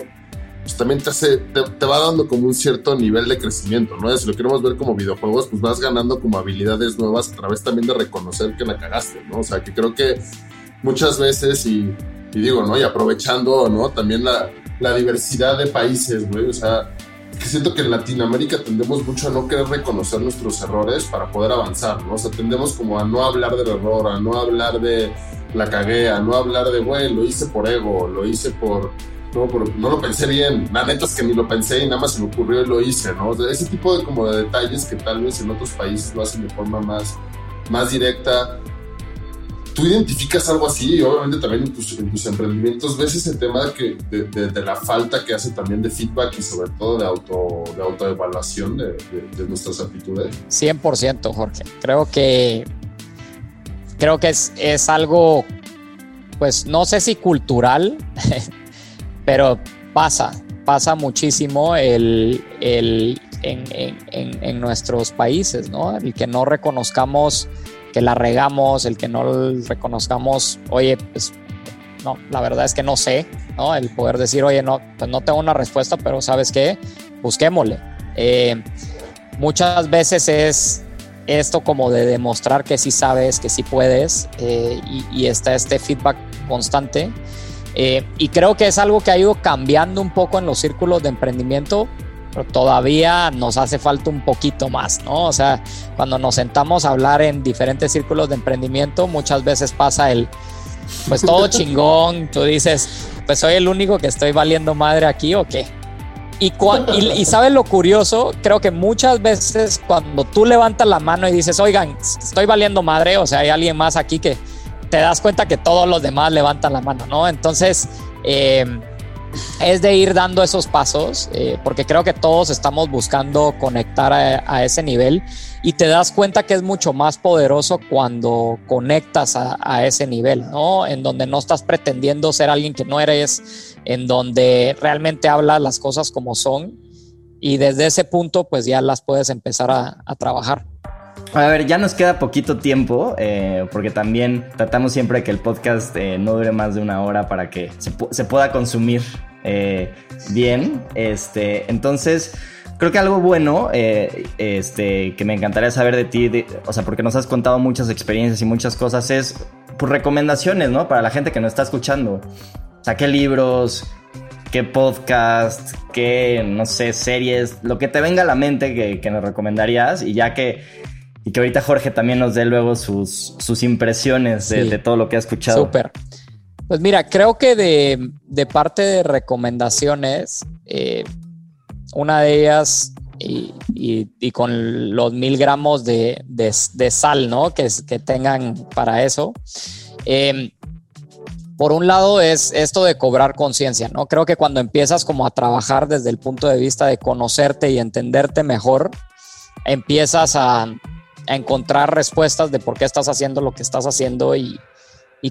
pues también te, hace, te, va dando como un cierto nivel de crecimiento, ¿no? Si lo queremos ver como videojuegos, pues vas ganando como habilidades nuevas a través también de reconocer que la cagaste, ¿no? O sea, que creo que muchas veces, y, digo, ¿no? Y aprovechando, ¿no? También la, la diversidad de países, güey, o sea, que siento que en Latinoamérica tendemos mucho a no querer reconocer nuestros errores para poder avanzar, ¿no? O sea, tendemos como a no hablar del error, a no hablar de la cagué, a no hablar de, güey, lo hice por ego, lo hice por no, no lo pensé bien, la neta es que ni lo pensé y nada más se me ocurrió y lo hice, ¿no? O sea, ese tipo de como de detalles que tal vez en otros países lo hacen de forma más, más directa, tú identificas algo así y obviamente también en tus, emprendimientos ves ese tema de, la falta que hace también de feedback y sobre todo de, auto, de autoevaluación de, nuestras actitudes. 100%, Jorge. Creo que, creo que es, es algo, pues no sé si cultural, [LAUGHS] pero pasa, pasa muchísimo el, el en, en, en, nuestros países, ¿no? El que no reconozcamos que la regamos, el que no reconozcamos, oye, pues no, la verdad es que no sé, ¿no? El poder decir, oye, no, pues no tengo una respuesta, pero ¿sabes qué? Busquémosle. Eh, muchas veces es esto como de demostrar que sí sabes, que sí puedes, eh, y, está este feedback constante. Eh, y creo que es algo que ha ido cambiando un poco en los círculos de emprendimiento, pero todavía nos hace falta un poquito más, ¿no? O sea, cuando nos sentamos a hablar en diferentes círculos de emprendimiento, muchas veces pasa el, pues todo [LAUGHS] chingón, tú dices, pues soy el único que estoy valiendo madre aquí o qué. Y, y, sabes lo curioso, creo que muchas veces cuando tú levantas la mano y dices, oigan, estoy valiendo madre, o sea, hay alguien más aquí que te das cuenta que todos los demás levantan la mano, ¿no? Entonces, eh, es de ir dando esos pasos, eh, porque creo que todos estamos buscando conectar a, ese nivel y te das cuenta que es mucho más poderoso cuando conectas a, ese nivel, ¿no? En donde no estás pretendiendo ser alguien que no eres, en donde realmente hablas las cosas como son y desde ese punto pues ya las puedes empezar a, trabajar. A ver, ya nos queda poquito tiempo, eh, porque también tratamos siempre que el podcast eh, no dure más de una hora para que se, pueda consumir eh, bien. Este, entonces, creo que algo bueno este, que me encantaría saber de ti, o sea, porque nos has contado muchas experiencias y muchas cosas, es por recomendaciones, ¿no? Para la gente que nos está escuchando. O sea, qué libros, qué podcast, qué, no sé, series, lo que te venga a la mente que, que nos recomendarías y ya que y que ahorita Jorge también nos dé luego sus, sus impresiones de, todo lo que ha escuchado. Súper. Pues mira, creo que de, parte de recomendaciones, eh, una de ellas, y, con los mil gramos de, sal, ¿no? Que, que tengan para eso. Em, por un lado es esto de cobrar conciencia, ¿no? Creo que cuando empiezas como a trabajar desde el punto de vista de conocerte y entenderte mejor, empiezas a, a encontrar respuestas de por qué estás haciendo lo que estás haciendo y,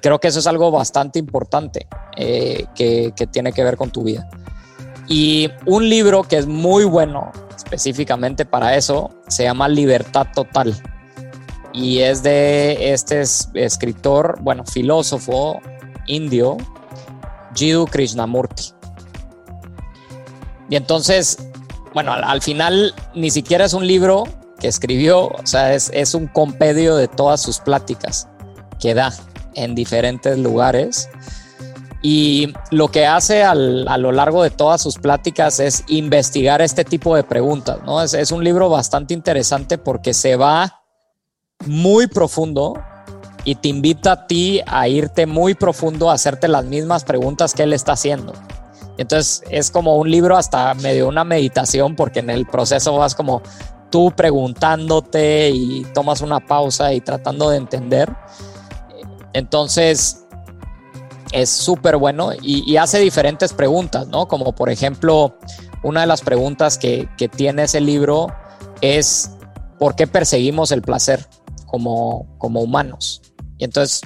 creo que eso es algo bastante importante eh, que, tiene que ver con tu vida. Y un libro que es muy bueno específicamente para eso se llama Libertad Total y es de este escritor, bueno, filósofo indio, Jiddu Krishnamurti. Y entonces, bueno, al final ni siquiera es un libro escribió, o sea, es, es un compendio de todas sus pláticas que da en diferentes lugares. Y lo que hace a lo largo de todas sus pláticas es investigar este tipo de preguntas, ¿no? Es, es, un libro bastante interesante porque se va muy profundo y te invita a ti a irte muy profundo a hacerte las mismas preguntas que él está haciendo. Entonces es como un libro hasta medio una meditación porque en el proceso vas como tú preguntándote y tomas una pausa y tratando de entender. Entonces es súper bueno y, hace diferentes preguntas, ¿no? Como por ejemplo, una de las preguntas que, que tiene ese libro es ¿por qué perseguimos el placer como, como humanos? Y entonces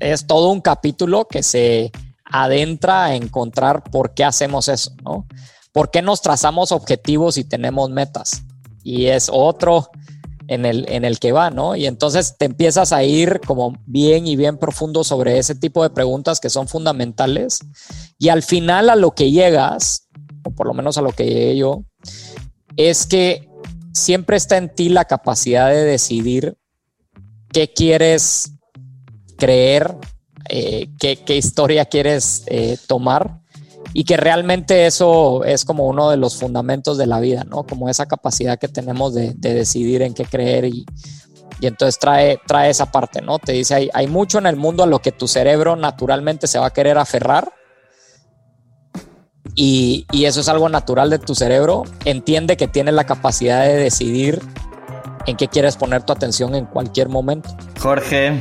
es todo un capítulo que se adentra a encontrar por qué hacemos eso, ¿no? ¿Por qué nos trazamos objetivos y tenemos metas? Y es otro en el, en el que va, ¿no? Y entonces te empiezas a ir como bien y bien profundo sobre ese tipo de preguntas que son fundamentales. Y al final a lo que llegas, o por lo menos a lo que llegué yo, es que siempre está en ti la capacidad de decidir qué quieres creer eh, qué, historia quieres eh, tomar y que realmente eso es como uno de los fundamentos de la vida, ¿no? Como esa capacidad que tenemos de, decidir en qué creer y, entonces trae, trae esa parte, ¿no? Te dice, hay, hay mucho en el mundo a lo que tu cerebro naturalmente se va a querer aferrar y, y eso es algo natural de tu cerebro. Entiende que tienes la capacidad de decidir en qué quieres poner tu atención en cualquier momento. Jorge,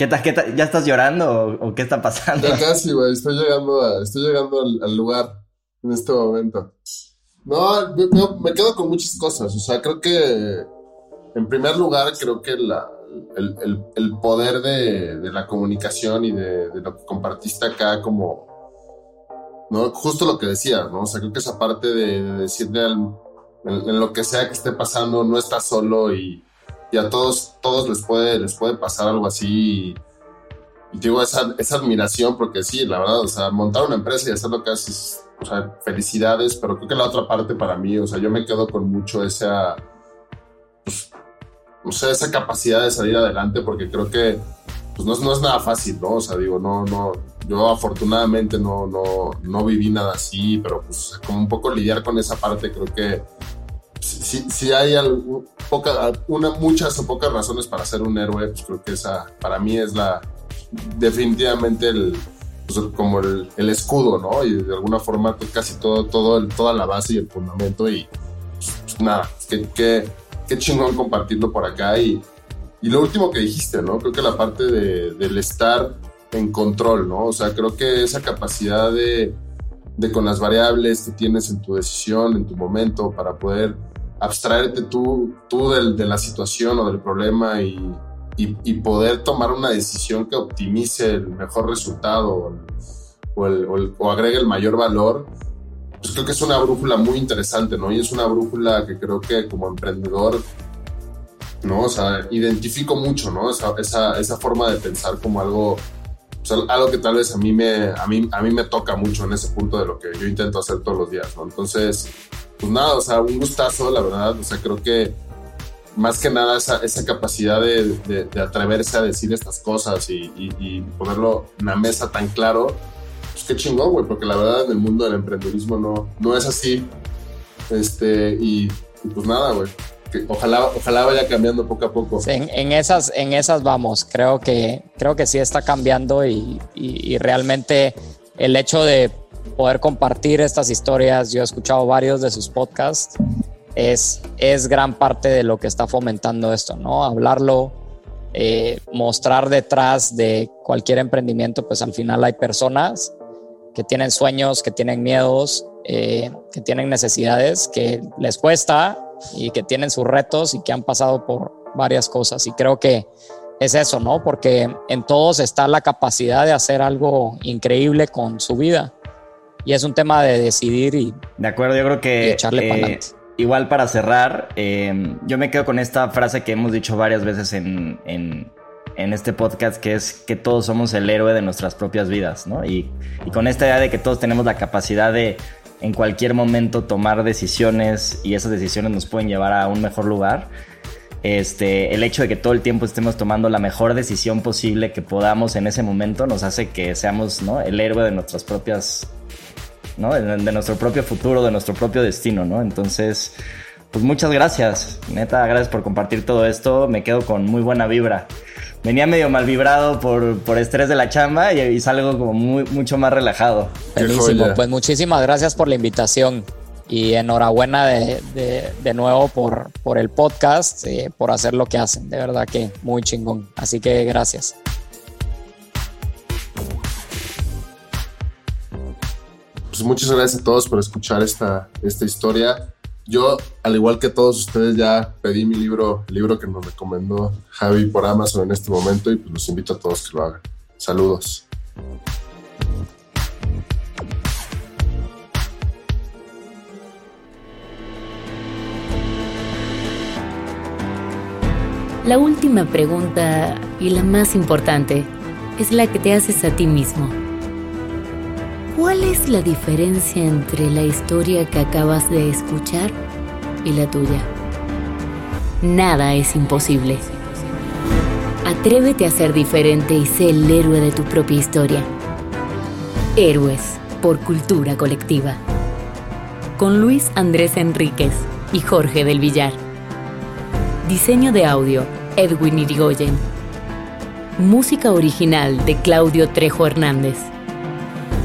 ¿Qué tal? ¿Qué ¿Ya estás llorando o, qué está pasando? Ya casi, güey. Estoy llegando, estoy llegando al, lugar en este momento. No, me, quedo con muchas cosas. O sea, creo que, en primer lugar, creo que el, poder de, la comunicación y de, lo que compartiste acá como... ¿no? Justo lo que decía, ¿no? O sea, creo que esa parte de, decirle al, en, lo que sea que esté pasando, no estás solo y y a todos, todos les puede, les puede pasar algo así. Y, digo, esa, admiración, porque sí, la verdad, o sea, montar una empresa y hacer lo que haces, o sea, felicidades, pero creo que la otra parte para mí, o sea, yo me quedo con mucho esa, pues, no sé, esa capacidad de salir adelante, porque creo que, pues, no, no es nada fácil, ¿no? O sea, digo, no, no, yo afortunadamente no, no, no viví nada así, pero pues como un poco lidiar con esa parte, creo que si, hay poca, una, muchas o pocas razones para ser un héroe, pues creo que esa para mí es la definitivamente el, pues, como el, escudo, ¿no? Y de alguna forma pues, casi todo, todo toda la base y el fundamento y pues, nada, qué que, chingón compartirlo por acá y, y lo último que dijiste, ¿no? Creo que la parte de, del estar en control, ¿no? O sea, creo que esa capacidad de, de con las variables que tienes en tu decisión, en tu momento, para poder abstraerte tú, tú de la situación o del problema y, y, poder tomar una decisión que optimice el mejor resultado o, el, o, agregue el mayor valor, pues creo que es una brújula muy interesante, ¿no? Y es una brújula que creo que como emprendedor, ¿no? O sea, identifico mucho, ¿no? Esa, esa, esa forma de pensar como algo, algo que tal vez a mí, me, a, mí, a mí me toca mucho en ese punto de lo que yo intento hacer todos los días, ¿no? Entonces, pues nada, o sea, un gustazo, la verdad. O sea, creo que más que nada esa, esa capacidad de, de, atreverse a decir estas cosas y, y, ponerlo en la mesa tan claro, pues qué chingón, güey, porque la verdad en el mundo del emprendedurismo no, no es así. Este, y, pues nada, güey. Ojalá, ojalá vaya cambiando poco a poco. Sí, en, esas, en esas vamos. Creo que, creo que sí está cambiando y, y realmente el hecho de poder compartir estas historias. Yo he escuchado varios de sus podcasts. Es, es gran parte de lo que está fomentando esto, ¿no? Hablarlo, eh, mostrar detrás de cualquier emprendimiento, pues al final hay personas que tienen sueños, que tienen miedos, eh, que tienen necesidades, que les cuesta y que tienen sus retos y que han pasado por varias cosas. Y creo que es eso, ¿no? Porque en todos está la capacidad de hacer algo increíble con su vida y es un tema de decidir y. De acuerdo, yo creo que. Echarle eh, Igual para cerrar, eh, yo me quedo con esta frase que hemos dicho varias veces en, en, este podcast, que es que todos somos el héroe de nuestras propias vidas, ¿no? Y, y, con esta idea de que todos tenemos la capacidad de en cualquier momento tomar decisiones y esas decisiones nos pueden llevar a un mejor lugar. Este, el hecho de que todo el tiempo estemos tomando la mejor decisión posible que podamos en ese momento nos hace que seamos ¿no? el héroe de nuestras propias, ¿no? de, de nuestro propio futuro, de nuestro propio destino, ¿no? Entonces, pues muchas gracias, neta, gracias por compartir todo esto, me quedo con muy buena vibra venía medio mal vibrado por, por estrés de la chamba y, salgo como muy, mucho más relajado. Buenísimo, pues muchísimas gracias por la invitación y enhorabuena de, de, nuevo por, por el podcast, eh, por hacer lo que hacen, de verdad que muy chingón. Así que gracias. Muchas gracias a todos por escuchar esta, esta historia. Yo, al igual que todos ustedes, ya pedí mi libro, el libro que nos recomendó Javi por Amazon en este momento y pues los invito a todos que lo hagan. Saludos. La última pregunta y la más importante es la que te haces a ti mismo. ¿Cuál es la diferencia entre la historia que acabas de escuchar y la tuya? Nada es imposible. Atrévete a ser diferente y sé el héroe de tu propia historia. Héroes por cultura colectiva. Con Luis Andrés Enríquez y Jorge del Villar. Diseño de audio, Edwin Irigoyen. Música original de Claudio Trejo Hernández.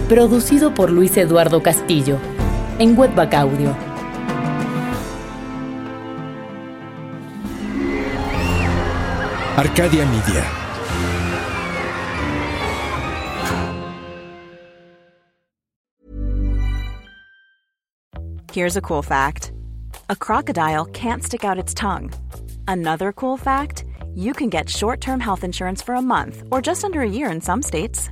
Producido por Luis Eduardo Castillo, en Webback Audio. Arcadia Media. Here's a cool fact a crocodile can't stick out its tongue. Another cool fact you can get short term health insurance for a month or just under a year in some states.